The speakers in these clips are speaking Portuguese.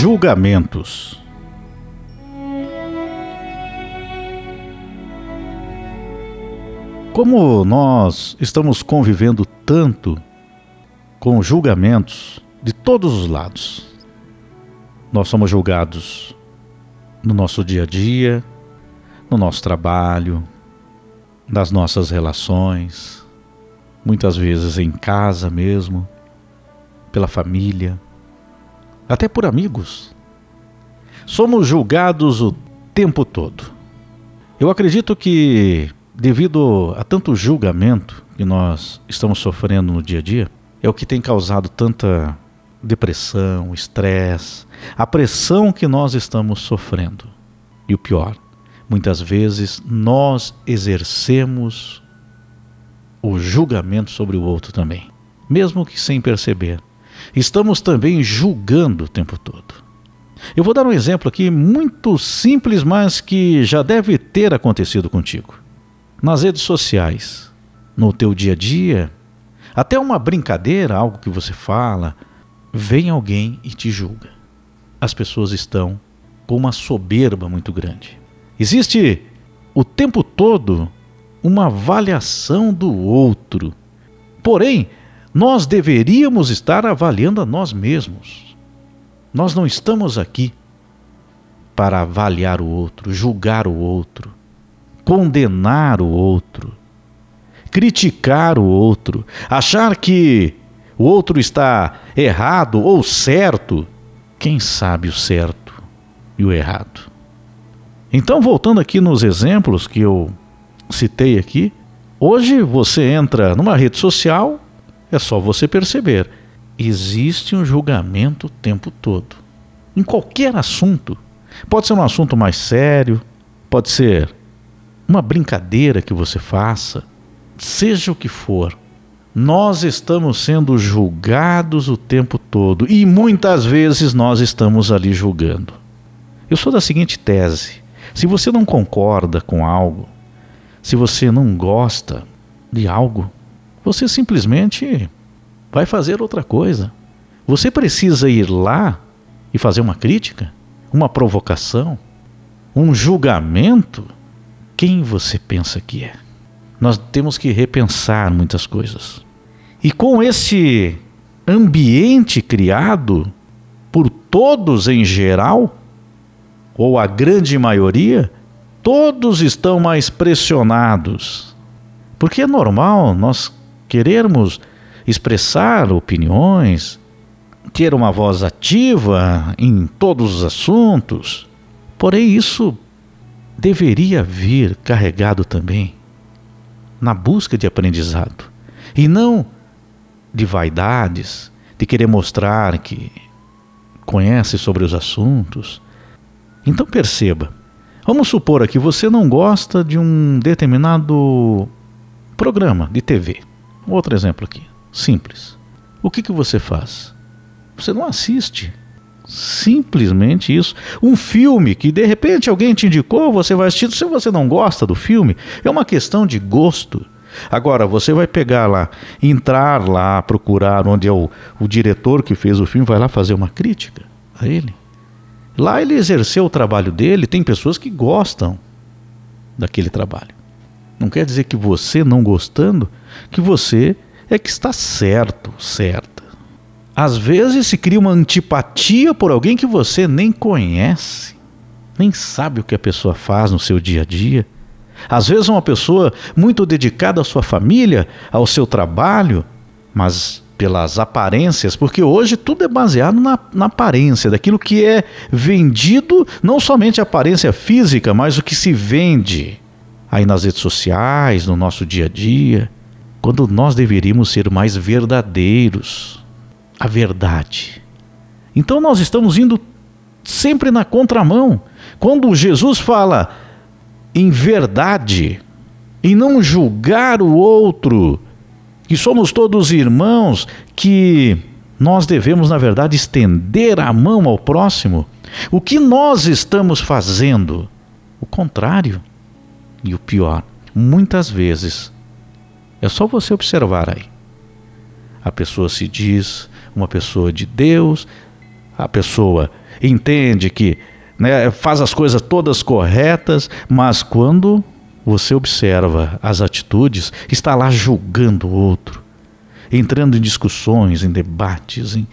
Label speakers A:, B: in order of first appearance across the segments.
A: julgamentos. Como nós estamos convivendo tanto com julgamentos de todos os lados, nós somos julgados no nosso dia a dia, no nosso trabalho, nas nossas relações, muitas vezes em casa mesmo, pela família, até por amigos. Somos julgados o tempo todo. Eu acredito que, devido a tanto julgamento que nós estamos sofrendo no dia a dia, é o que tem causado tanta depressão, estresse, a pressão que nós estamos sofrendo. E o pior, muitas vezes nós exercemos o julgamento sobre o outro também, mesmo que sem perceber. Estamos também julgando o tempo todo. Eu vou dar um exemplo aqui muito simples, mas que já deve ter acontecido contigo. Nas redes sociais, no teu dia a dia, até uma brincadeira, algo que você fala, vem alguém e te julga. As pessoas estão com uma soberba muito grande. Existe o tempo todo uma avaliação do outro. Porém, nós deveríamos estar avaliando a nós mesmos. Nós não estamos aqui para avaliar o outro, julgar o outro, condenar o outro, criticar o outro, achar que o outro está errado ou certo, quem sabe o certo e o errado? Então, voltando aqui nos exemplos que eu citei aqui, hoje você entra numa rede social, é só você perceber, existe um julgamento o tempo todo. Em qualquer assunto. Pode ser um assunto mais sério, pode ser uma brincadeira que você faça, seja o que for. Nós estamos sendo julgados o tempo todo e muitas vezes nós estamos ali julgando. Eu sou da seguinte tese: se você não concorda com algo, se você não gosta de algo, você simplesmente vai fazer outra coisa. Você precisa ir lá e fazer uma crítica, uma provocação, um julgamento. Quem você pensa que é? nós temos que repensar muitas coisas. E com esse ambiente criado por todos em geral, ou a grande maioria, todos estão mais pressionados. Porque é normal nós querermos expressar opiniões, ter uma voz ativa em todos os assuntos. Porém, isso deveria vir carregado também na busca de aprendizado e não de vaidades, de querer mostrar que conhece sobre os assuntos. Então perceba, vamos supor aqui você não gosta de um determinado programa de TV. Outro exemplo aqui, simples. O que, que você faz? Você não assiste. Simplesmente isso. Um filme que de repente alguém te indicou, você vai assistir. Se você não gosta do filme, é uma questão de gosto. Agora, você vai pegar lá, entrar lá, procurar onde é o, o diretor que fez o filme, vai lá fazer uma crítica a ele. Lá ele exerceu o trabalho dele, tem pessoas que gostam daquele trabalho. Não quer dizer que você não gostando, que você é que está certo, certa. Às vezes se cria uma antipatia por alguém que você nem conhece, nem sabe o que a pessoa faz no seu dia a dia. Às vezes uma pessoa muito dedicada à sua família, ao seu trabalho, mas pelas aparências, porque hoje tudo é baseado na, na, aparência, daquilo que é vendido, não somente a aparência física, mas o que se vende aí nas redes sociais, no nosso dia a dia, quando nós deveríamos ser mais verdadeiros a verdade. Então nós estamos indo sempre na contramão. Quando Jesus fala em verdade, e não julgar o outro, que somos todos irmãos, que nós devemos, na verdade, estender a mão ao próximo, o que nós estamos fazendo? O contrário. E o pior, muitas vezes, é só você observar aí. A pessoa se diz uma pessoa de Deus, a pessoa entende que né, faz as coisas todas corretas, mas quando você observa as atitudes, está lá julgando o outro, entrando em discussões, em debates, em,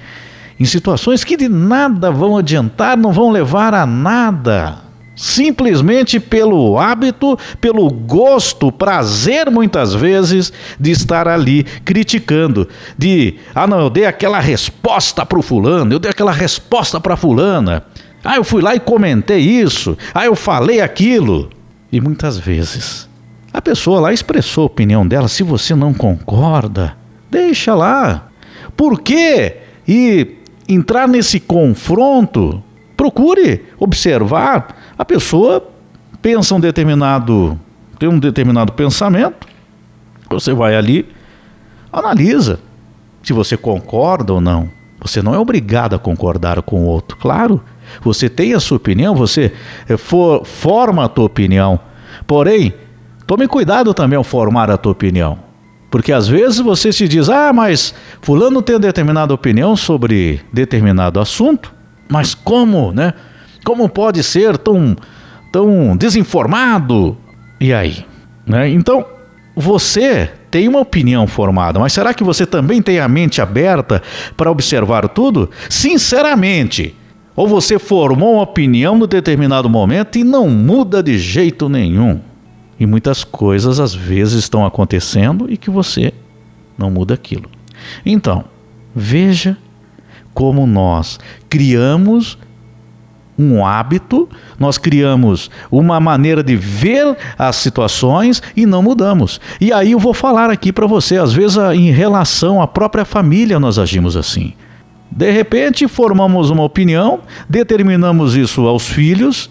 A: em situações que de nada vão adiantar, não vão levar a nada. Simplesmente pelo hábito, pelo gosto, prazer muitas vezes de estar ali criticando, de, ah não, eu dei aquela resposta para o fulano, eu dei aquela resposta para fulana, ah eu fui lá e comentei isso, ah eu falei aquilo. E muitas vezes a pessoa lá expressou a opinião dela, se você não concorda, deixa lá. Por quê? E entrar nesse confronto, procure observar. A pessoa pensa um determinado, tem um determinado pensamento, você vai ali, analisa se você concorda ou não. Você não é obrigado a concordar com o outro, claro. Você tem a sua opinião, você eh, for, forma a tua opinião. Porém, tome cuidado também ao formar a tua opinião. Porque às vezes você se diz, ah, mas fulano tem determinada opinião sobre determinado assunto, mas como, né? Como pode ser tão, tão desinformado? E aí? Né? Então, você tem uma opinião formada, mas será que você também tem a mente aberta para observar tudo? Sinceramente, ou você formou uma opinião no determinado momento e não muda de jeito nenhum. E muitas coisas às vezes estão acontecendo e que você não muda aquilo. Então, veja como nós criamos um hábito, nós criamos uma maneira de ver as situações e não mudamos. E aí eu vou falar aqui para você, às vezes em relação à própria família nós agimos assim. De repente formamos uma opinião, determinamos isso aos filhos,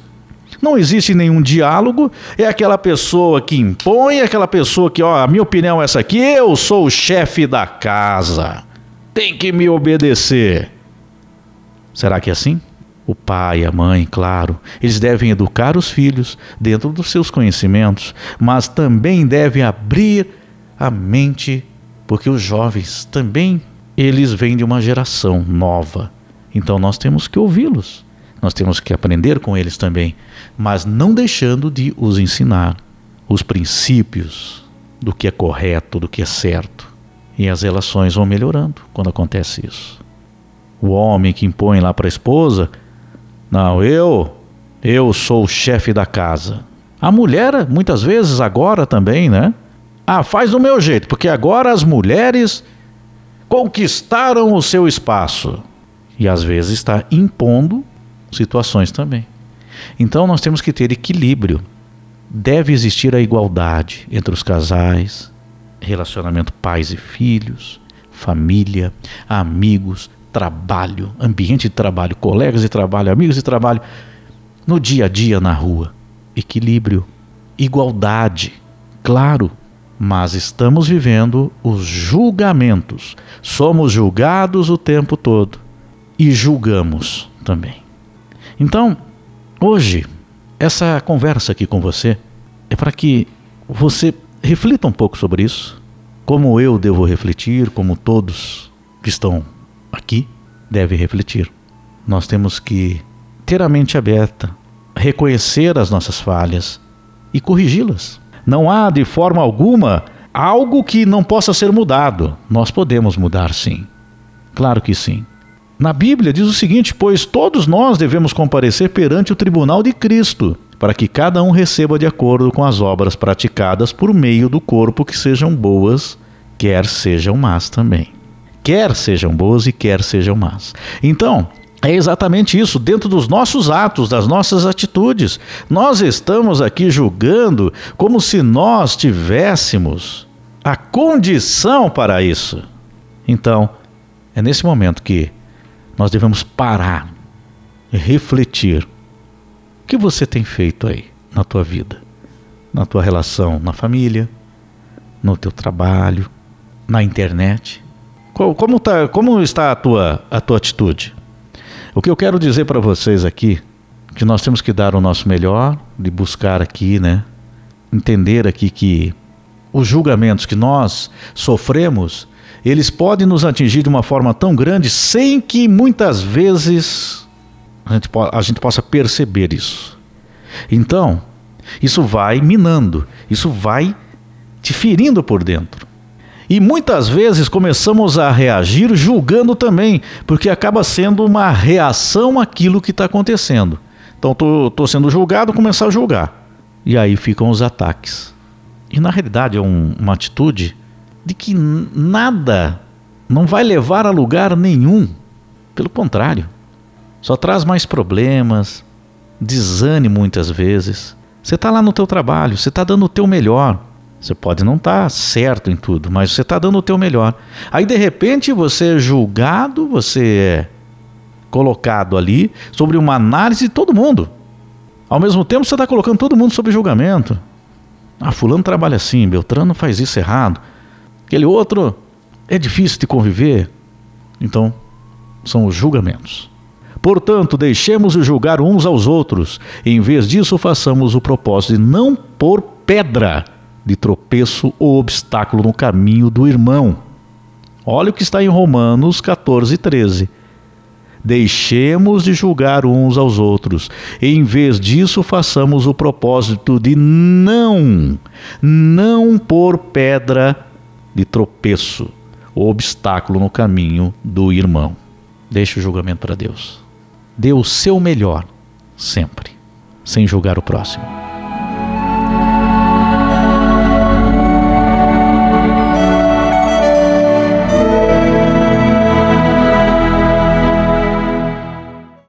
A: não existe nenhum diálogo, é aquela pessoa que impõe, é aquela pessoa que, ó, a minha opinião é essa aqui, eu sou o chefe da casa, tem que me obedecer. Será que é assim? O pai, a mãe, claro, eles devem educar os filhos dentro dos seus conhecimentos, mas também devem abrir a mente, porque os jovens também eles vêm de uma geração nova. Então nós temos que ouvi-los. Nós temos que aprender com eles também, mas não deixando de os ensinar os princípios do que é correto, do que é certo. E as relações vão melhorando quando acontece isso. O homem que impõe lá para a esposa, não, eu, eu sou o chefe da casa. A mulher, muitas vezes, agora também, né? Ah, faz do meu jeito, porque agora as mulheres conquistaram o seu espaço. E às vezes está impondo situações também. Então nós temos que ter equilíbrio. Deve existir a igualdade entre os casais, relacionamento pais e filhos, família, amigos, trabalho, ambiente de trabalho, colegas de trabalho, amigos de trabalho, no dia a dia na rua. Equilíbrio, igualdade, claro, mas estamos vivendo os julgamentos. Somos julgados o tempo todo e julgamos também. Então, hoje, essa conversa aqui com você é para que você reflita um pouco sobre isso, como eu devo refletir, como todos que estão aqui devem refletir. Nós temos que ter a mente aberta, reconhecer as nossas falhas e corrigi-las. Não há de forma alguma algo que não possa ser mudado. Nós podemos mudar sim. Claro que sim. Na Bíblia diz o seguinte: Pois todos nós devemos comparecer perante o tribunal de Cristo, para que cada um receba de acordo com as obras praticadas por meio do corpo, que sejam boas, quer sejam más também. Quer sejam boas e quer sejam más. Então, é exatamente isso, dentro dos nossos atos, das nossas atitudes. Nós estamos aqui julgando como se nós tivéssemos a condição para isso. Então, é nesse momento que nós devemos parar e refletir. O que você tem feito aí na tua vida? Na tua relação na família, no teu trabalho, na internet? Como, tá, como está a tua, a tua atitude? O que eu quero dizer para vocês aqui, que nós temos que dar o nosso melhor, de buscar aqui, né? Entender aqui que os julgamentos que nós sofremos eles podem nos atingir de uma forma tão grande sem que muitas vezes a gente, a gente possa perceber isso. Então, isso vai minando, isso vai te ferindo por dentro. E muitas vezes começamos a reagir julgando também, porque acaba sendo uma reação àquilo que está acontecendo. Então, estou sendo julgado, começar a julgar. E aí ficam os ataques. E na realidade é um, uma atitude de que nada não vai levar a lugar nenhum. Pelo contrário, só traz mais problemas, desânimo muitas vezes. Você está lá no teu trabalho, você está dando o teu melhor. Você pode não estar tá certo em tudo, mas você está dando o teu melhor. Aí de repente você é julgado, você é colocado ali sobre uma análise de todo mundo. Ao mesmo tempo você está colocando todo mundo sob julgamento. Ah, fulano trabalha assim, Beltrano faz isso errado. Aquele outro é difícil de conviver. Então, são os julgamentos. Portanto, deixemos de julgar uns aos outros. Em vez disso, façamos o propósito de não pôr pedra de tropeço ou obstáculo no caminho do irmão. Olha o que está em Romanos 14, 13. Deixemos de julgar uns aos outros. Em vez disso, façamos o propósito de não, não pôr pedra de tropeço ou obstáculo no caminho do irmão. Deixe o julgamento para Deus. Dê o seu melhor, sempre, sem julgar o próximo.